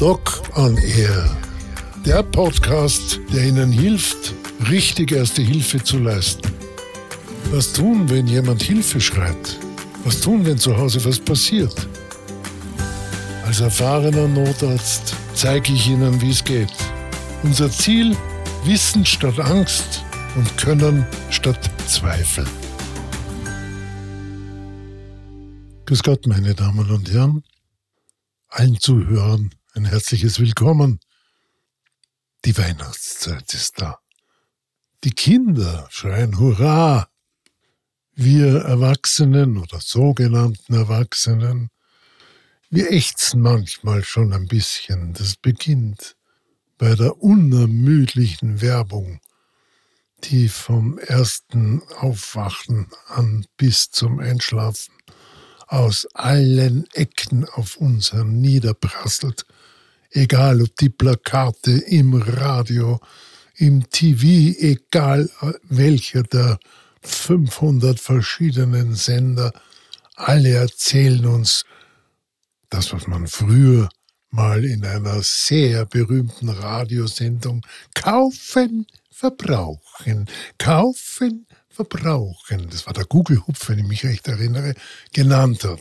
Doc on Air. Der Podcast, der Ihnen hilft, richtig erste Hilfe zu leisten. Was tun, wenn jemand Hilfe schreit? Was tun, wenn zu Hause was passiert? Als erfahrener Notarzt zeige ich Ihnen, wie es geht. Unser Ziel, Wissen statt Angst und Können statt Zweifel. Grüß Gott, meine Damen und Herren. Allen Zuhörern ein herzliches Willkommen. Die Weihnachtszeit ist da. Die Kinder schreien Hurra. Wir Erwachsenen oder sogenannten Erwachsenen, wir ächzen manchmal schon ein bisschen. Das beginnt bei der unermüdlichen Werbung, die vom ersten Aufwachen an bis zum Einschlafen aus allen Ecken auf uns herniederprasselt, egal ob die Plakate im Radio, im TV, egal welcher der 500 verschiedenen Sender, alle erzählen uns das, was man früher mal in einer sehr berühmten Radiosendung Kaufen, Verbrauchen, Kaufen, Verbrauchen, das war der Google-Hupf, wenn ich mich recht erinnere, genannt hat.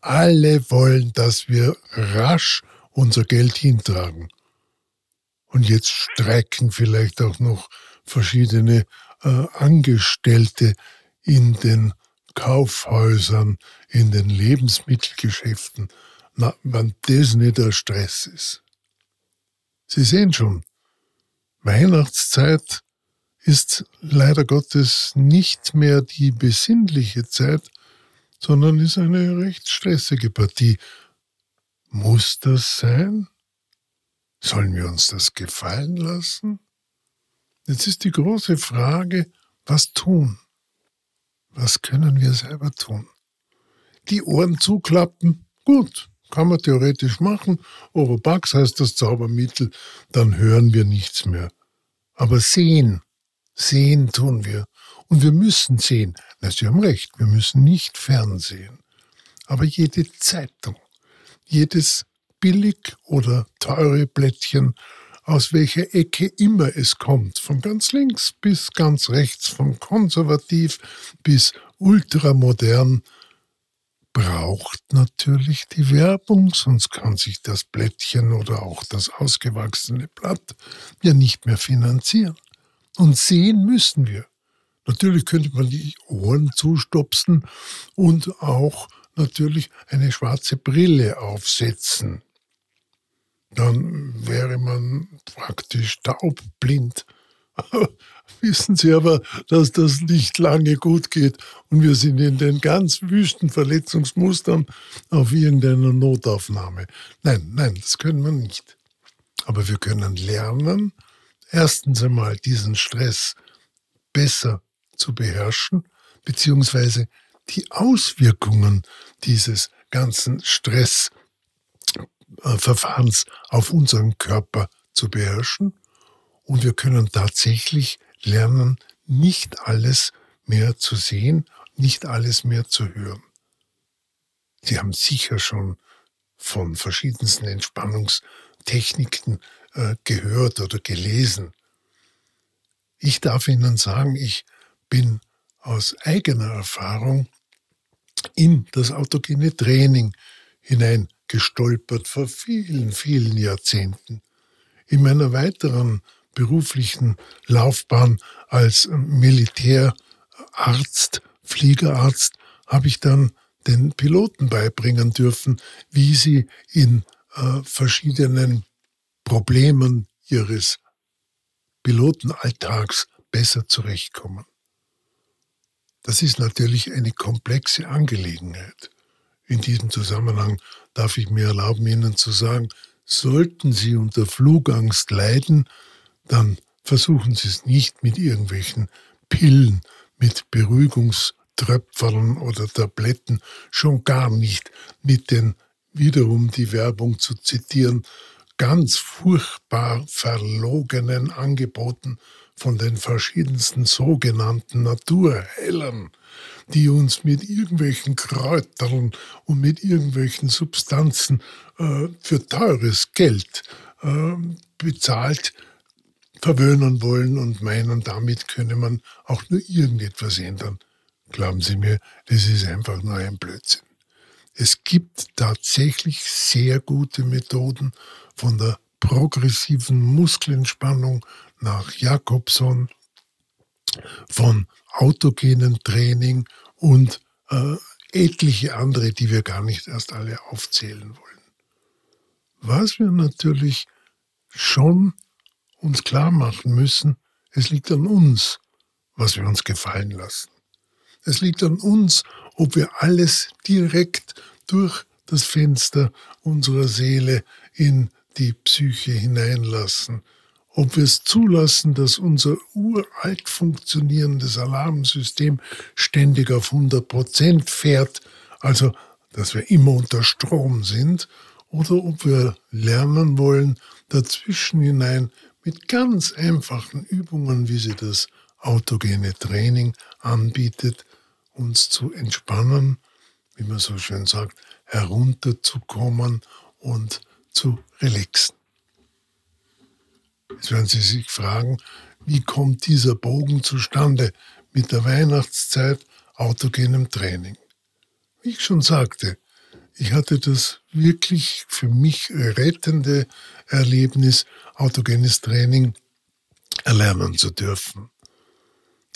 Alle wollen, dass wir rasch unser Geld hintragen. Und jetzt streiken vielleicht auch noch verschiedene äh, Angestellte in den Kaufhäusern, in den Lebensmittelgeschäften na, wenn das nicht der Stress ist. Sie sehen schon, Weihnachtszeit ist leider Gottes nicht mehr die besinnliche Zeit, sondern ist eine recht stressige Partie. Muss das sein? Sollen wir uns das gefallen lassen? Jetzt ist die große Frage, was tun? Was können wir selber tun? Die Ohren zuklappen? Gut. Kann man theoretisch machen. Oropax heißt das Zaubermittel, dann hören wir nichts mehr. Aber sehen, sehen tun wir. Und wir müssen sehen. Na, Sie haben recht, wir müssen nicht fernsehen. Aber jede Zeitung, jedes billig oder teure Blättchen, aus welcher Ecke immer es kommt, von ganz links bis ganz rechts, von konservativ bis ultramodern, braucht natürlich die Werbung, sonst kann sich das Blättchen oder auch das ausgewachsene Blatt ja nicht mehr finanzieren. Und sehen müssen wir. Natürlich könnte man die Ohren zustopsen und auch natürlich eine schwarze Brille aufsetzen. Dann wäre man praktisch taubblind. wissen Sie aber, dass das nicht lange gut geht und wir sind in den ganz wüsten Verletzungsmustern auf irgendeiner Notaufnahme. Nein, nein, das können wir nicht. Aber wir können lernen, erstens einmal diesen Stress besser zu beherrschen, beziehungsweise die Auswirkungen dieses ganzen Stressverfahrens auf unseren Körper zu beherrschen. Und wir können tatsächlich lernen, nicht alles mehr zu sehen, nicht alles mehr zu hören. Sie haben sicher schon von verschiedensten Entspannungstechniken äh, gehört oder gelesen. Ich darf Ihnen sagen, ich bin aus eigener Erfahrung in das autogene Training hineingestolpert vor vielen, vielen Jahrzehnten. In meiner weiteren beruflichen Laufbahn als Militärarzt, Fliegerarzt, habe ich dann den Piloten beibringen dürfen, wie sie in äh, verschiedenen Problemen ihres Pilotenalltags besser zurechtkommen. Das ist natürlich eine komplexe Angelegenheit. In diesem Zusammenhang darf ich mir erlauben, Ihnen zu sagen, sollten Sie unter Flugangst leiden, dann versuchen Sie es nicht mit irgendwelchen Pillen, mit Beruhigungströpfeln oder Tabletten, schon gar nicht mit den, wiederum die Werbung zu zitieren, ganz furchtbar verlogenen Angeboten von den verschiedensten sogenannten Naturheilern, die uns mit irgendwelchen Kräutern und mit irgendwelchen Substanzen äh, für teures Geld äh, bezahlt verwöhnen wollen und meinen, damit könne man auch nur irgendetwas ändern. Glauben Sie mir, das ist einfach nur ein Blödsinn. Es gibt tatsächlich sehr gute Methoden von der progressiven Muskelentspannung nach Jakobson, von autogenen Training und äh, etliche andere, die wir gar nicht erst alle aufzählen wollen. Was wir natürlich schon uns klar machen müssen, es liegt an uns, was wir uns gefallen lassen. Es liegt an uns, ob wir alles direkt durch das Fenster unserer Seele in die Psyche hineinlassen, ob wir es zulassen, dass unser uralt funktionierendes Alarmsystem ständig auf 100 Prozent fährt, also dass wir immer unter Strom sind, oder ob wir lernen wollen, dazwischen hinein mit ganz einfachen Übungen, wie sie das autogene Training anbietet, uns zu entspannen, wie man so schön sagt, herunterzukommen und zu relaxen. Jetzt werden Sie sich fragen, wie kommt dieser Bogen zustande mit der Weihnachtszeit autogenem Training? Wie ich schon sagte, ich hatte das wirklich für mich rettende Erlebnis, autogenes Training erlernen zu dürfen.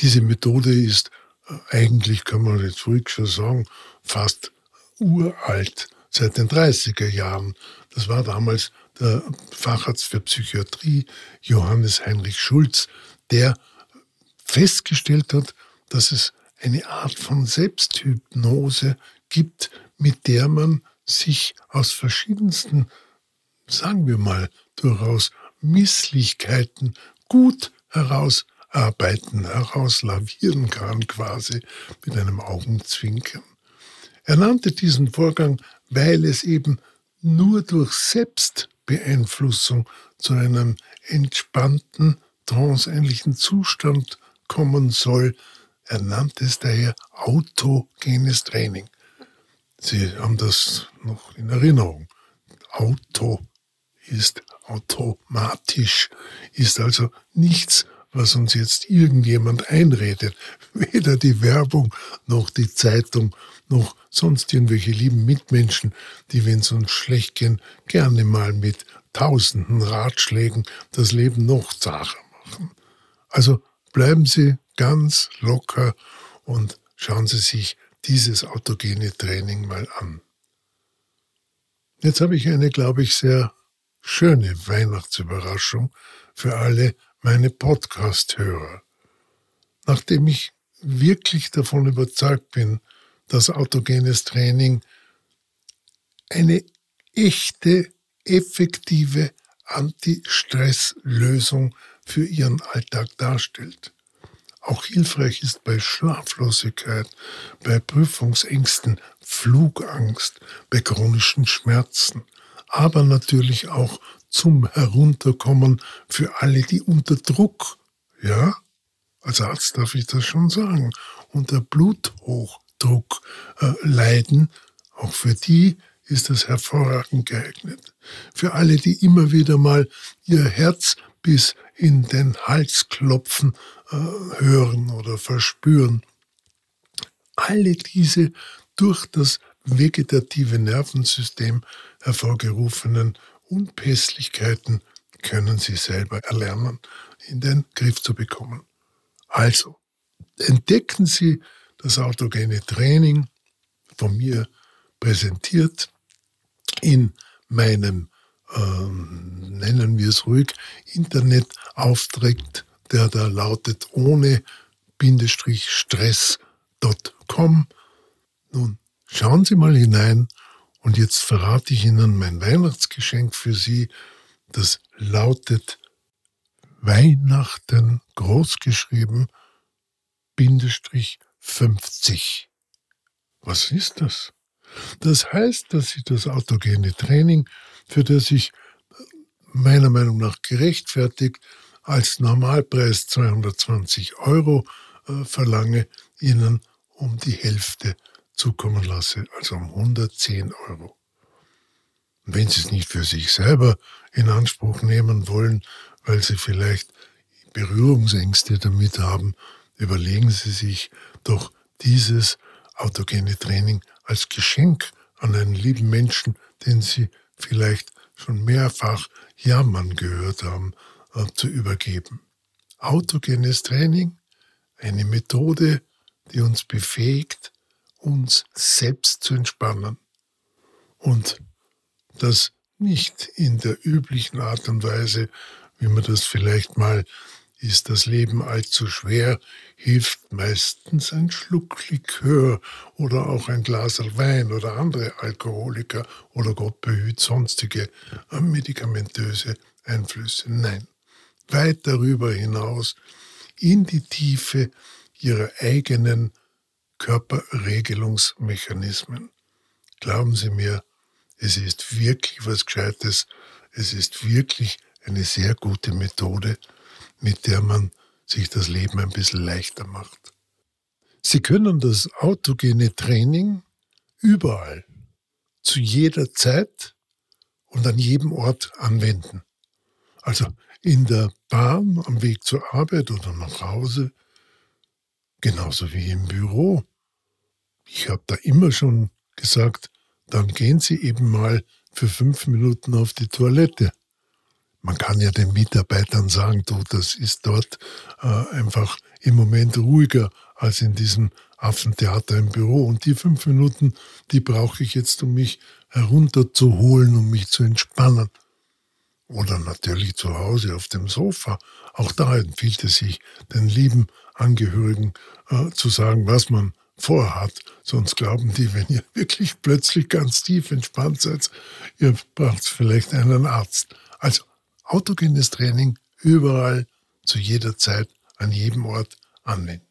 Diese Methode ist äh, eigentlich, kann man jetzt ruhig schon sagen, fast uralt, seit den 30er Jahren. Das war damals der Facharzt für Psychiatrie, Johannes Heinrich Schulz, der festgestellt hat, dass es eine Art von Selbsthypnose gibt, mit der man sich aus verschiedensten, sagen wir mal, durchaus Misslichkeiten gut herausarbeiten, herauslavieren kann, quasi mit einem Augenzwinkern. Er nannte diesen Vorgang, weil es eben nur durch Selbstbeeinflussung zu einem entspannten, tranceähnlichen Zustand kommen soll. Er nannte es daher autogenes Training. Sie haben das noch in Erinnerung. Auto ist automatisch, ist also nichts, was uns jetzt irgendjemand einredet. Weder die Werbung noch die Zeitung noch sonst irgendwelche lieben Mitmenschen, die, wenn es uns schlecht gehen, gerne mal mit tausenden Ratschlägen das Leben noch zacher machen. Also bleiben Sie ganz locker und schauen Sie sich dieses autogene Training mal an. Jetzt habe ich eine, glaube ich, sehr schöne Weihnachtsüberraschung für alle meine Podcast-Hörer. Nachdem ich wirklich davon überzeugt bin, dass autogenes Training eine echte, effektive Anti-Stress-Lösung für Ihren Alltag darstellt. Auch hilfreich ist bei Schlaflosigkeit, bei Prüfungsängsten, Flugangst, bei chronischen Schmerzen, aber natürlich auch zum Herunterkommen für alle, die unter Druck, ja, als Arzt darf ich das schon sagen, unter Bluthochdruck äh, leiden, auch für die ist das hervorragend geeignet. Für alle, die immer wieder mal ihr Herz bis in den Hals klopfen äh, hören oder verspüren. Alle diese durch das vegetative Nervensystem hervorgerufenen Unpässlichkeiten können Sie selber erlernen, in den Griff zu bekommen. Also, entdecken Sie das autogene Training von mir präsentiert in meinem, ähm, nennen wir es ruhig, Internetauftritt, der da lautet ohne Bindestrich stress.com. Nun, schauen Sie mal hinein und jetzt verrate ich Ihnen mein Weihnachtsgeschenk für Sie. Das lautet Weihnachten großgeschrieben Bindestrich 50. Was ist das? Das heißt, dass Sie das autogene Training, für das ich meiner Meinung nach gerechtfertigt, als Normalpreis 220 Euro äh, verlange, Ihnen um die Hälfte zukommen lasse, also um 110 Euro. Wenn Sie es nicht für sich selber in Anspruch nehmen wollen, weil Sie vielleicht Berührungsängste damit haben, überlegen Sie sich doch dieses autogene Training als Geschenk an einen lieben Menschen, den Sie vielleicht schon mehrfach jammern gehört haben, äh, zu übergeben. Autogenes Training, eine Methode, die uns befähigt, uns selbst zu entspannen und das nicht in der üblichen Art und Weise, wie man das vielleicht mal ist das Leben allzu schwer, hilft meistens ein Schluck Likör oder auch ein Glas Wein oder andere Alkoholiker oder Gott behüt sonstige medikamentöse Einflüsse. Nein, weit darüber hinaus in die Tiefe ihrer eigenen Körperregelungsmechanismen. Glauben Sie mir, es ist wirklich was Gescheites, es ist wirklich eine sehr gute Methode, mit der man sich das Leben ein bisschen leichter macht. Sie können das autogene Training überall, zu jeder Zeit und an jedem Ort anwenden. Also in der Bahn, am Weg zur Arbeit oder nach Hause, genauso wie im Büro. Ich habe da immer schon gesagt, dann gehen Sie eben mal für fünf Minuten auf die Toilette man kann ja den Mitarbeitern sagen, du, das ist dort äh, einfach im Moment ruhiger als in diesem Affentheater im Büro. Und die fünf Minuten, die brauche ich jetzt, um mich herunterzuholen, um mich zu entspannen. Oder natürlich zu Hause auf dem Sofa. Auch da empfiehlt es sich, den lieben Angehörigen äh, zu sagen, was man vorhat. Sonst glauben die, wenn ihr wirklich plötzlich ganz tief entspannt seid, ihr braucht vielleicht einen Arzt. Also autogenes Training überall, zu jeder Zeit, an jedem Ort anwenden.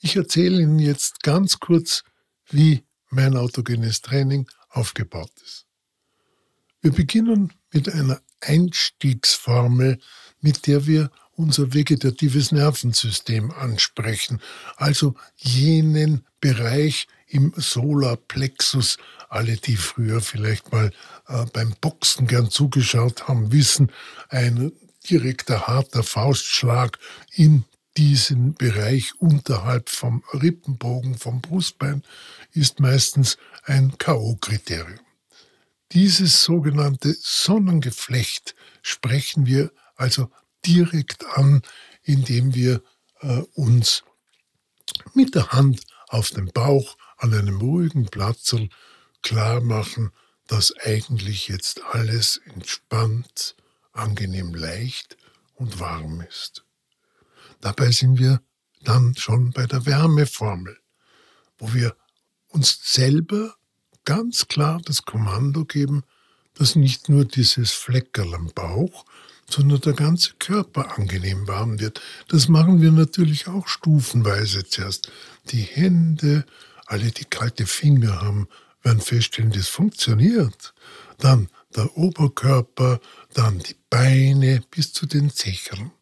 Ich erzähle Ihnen jetzt ganz kurz, wie mein autogenes Training aufgebaut ist. Wir beginnen mit einer Einstiegsformel, mit der wir unser vegetatives Nervensystem ansprechen, also jenen Bereich im Solarplexus. Alle, die früher vielleicht mal äh, beim Boxen gern zugeschaut haben, wissen, ein direkter harter Faustschlag in diesen Bereich unterhalb vom Rippenbogen, vom Brustbein, ist meistens ein K.O.-Kriterium. Dieses sogenannte Sonnengeflecht sprechen wir also direkt an, indem wir äh, uns mit der Hand auf dem Bauch an einem ruhigen Platz klar machen, dass eigentlich jetzt alles entspannt, angenehm leicht und warm ist. Dabei sind wir dann schon bei der Wärmeformel, wo wir uns selber ganz klar das Kommando geben, dass nicht nur dieses Fleckerl am Bauch, sondern der ganze Körper angenehm warm wird. Das machen wir natürlich auch stufenweise zuerst. Die Hände, alle, die kalte Finger haben, werden feststellen, das funktioniert. Dann der Oberkörper, dann die Beine bis zu den Zechern.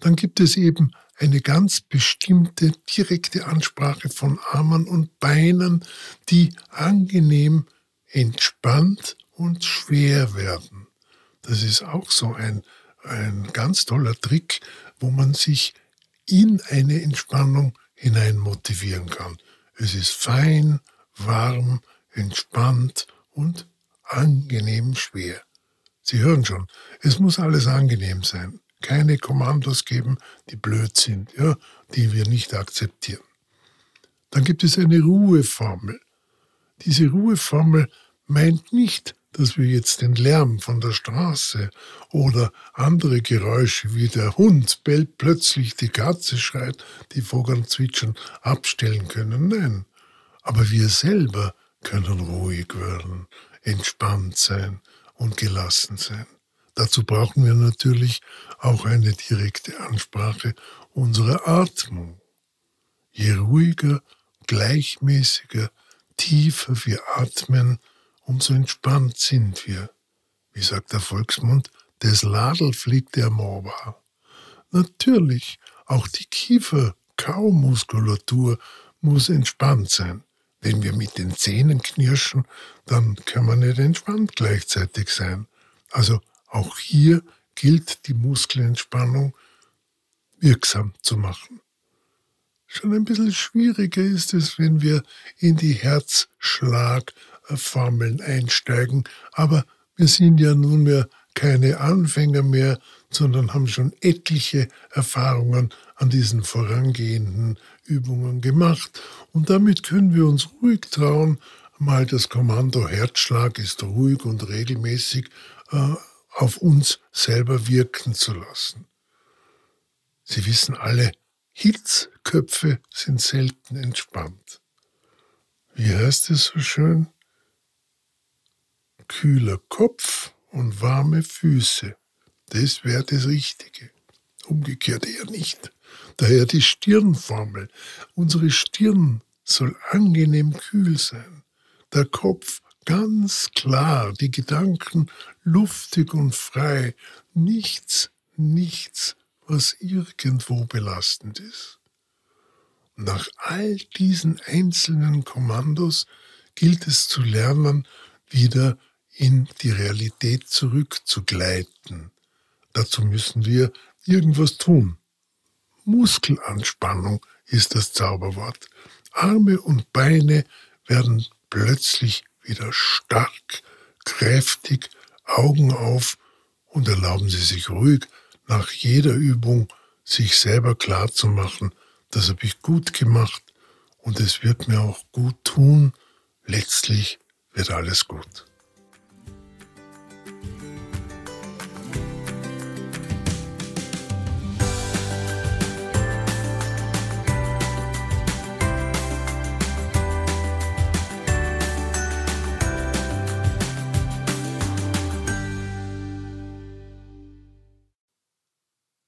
Dann gibt es eben eine ganz bestimmte direkte Ansprache von Armen und Beinen, die angenehm entspannt und schwer werden. Das ist auch so ein, ein ganz toller Trick, wo man sich in eine Entspannung hinein motivieren kann. Es ist fein, warm, entspannt und angenehm schwer. Sie hören schon, es muss alles angenehm sein. Keine Kommandos geben, die blöd sind, ja, die wir nicht akzeptieren. Dann gibt es eine Ruheformel. Diese Ruheformel meint nicht, dass wir jetzt den Lärm von der Straße oder andere Geräusche wie der Hund bellt plötzlich, die Katze schreit, die Vogel zwitschern, abstellen können. Nein, aber wir selber können ruhig werden, entspannt sein und gelassen sein. Dazu brauchen wir natürlich auch eine direkte Ansprache unserer Atmung. Je ruhiger, gleichmäßiger, tiefer wir atmen, umso entspannt sind wir. wie sagt der Volksmund, des Ladel fliegt der Morbar. Natürlich, auch die Kiefer-Kaumuskulatur muss entspannt sein. Wenn wir mit den Zähnen knirschen, dann kann man nicht entspannt gleichzeitig sein. Also auch hier gilt die Muskelentspannung wirksam zu machen. Schon ein bisschen schwieriger ist es, wenn wir in die Herzschlagformeln einsteigen, aber wir sind ja nunmehr keine Anfänger mehr, sondern haben schon etliche Erfahrungen an diesen vorangehenden Übungen gemacht. Und damit können wir uns ruhig trauen, mal das Kommando Herzschlag ist ruhig und regelmäßig äh, auf uns selber wirken zu lassen. Sie wissen alle, Hitzköpfe sind selten entspannt. Wie heißt es so schön? Kühler Kopf und warme Füße. Das wäre das Richtige. Umgekehrt eher nicht. Daher die Stirnformel. Unsere Stirn soll angenehm kühl sein. Der Kopf ganz klar, die Gedanken luftig und frei. Nichts, nichts, was irgendwo belastend ist. nach all diesen einzelnen Kommandos gilt es zu lernen, wieder in die Realität zurückzugleiten. Dazu müssen wir irgendwas tun. Muskelanspannung ist das Zauberwort. Arme und Beine werden plötzlich wieder stark, kräftig, Augen auf und erlauben Sie sich ruhig nach jeder Übung sich selber klar zu machen, das habe ich gut gemacht und es wird mir auch gut tun. Letztlich wird alles gut.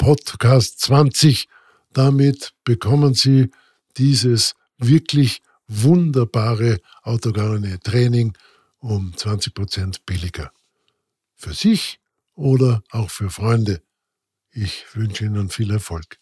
Podcast 20. Damit bekommen Sie dieses wirklich wunderbare autogene Training um 20 Prozent billiger. Für sich oder auch für Freunde. Ich wünsche Ihnen viel Erfolg.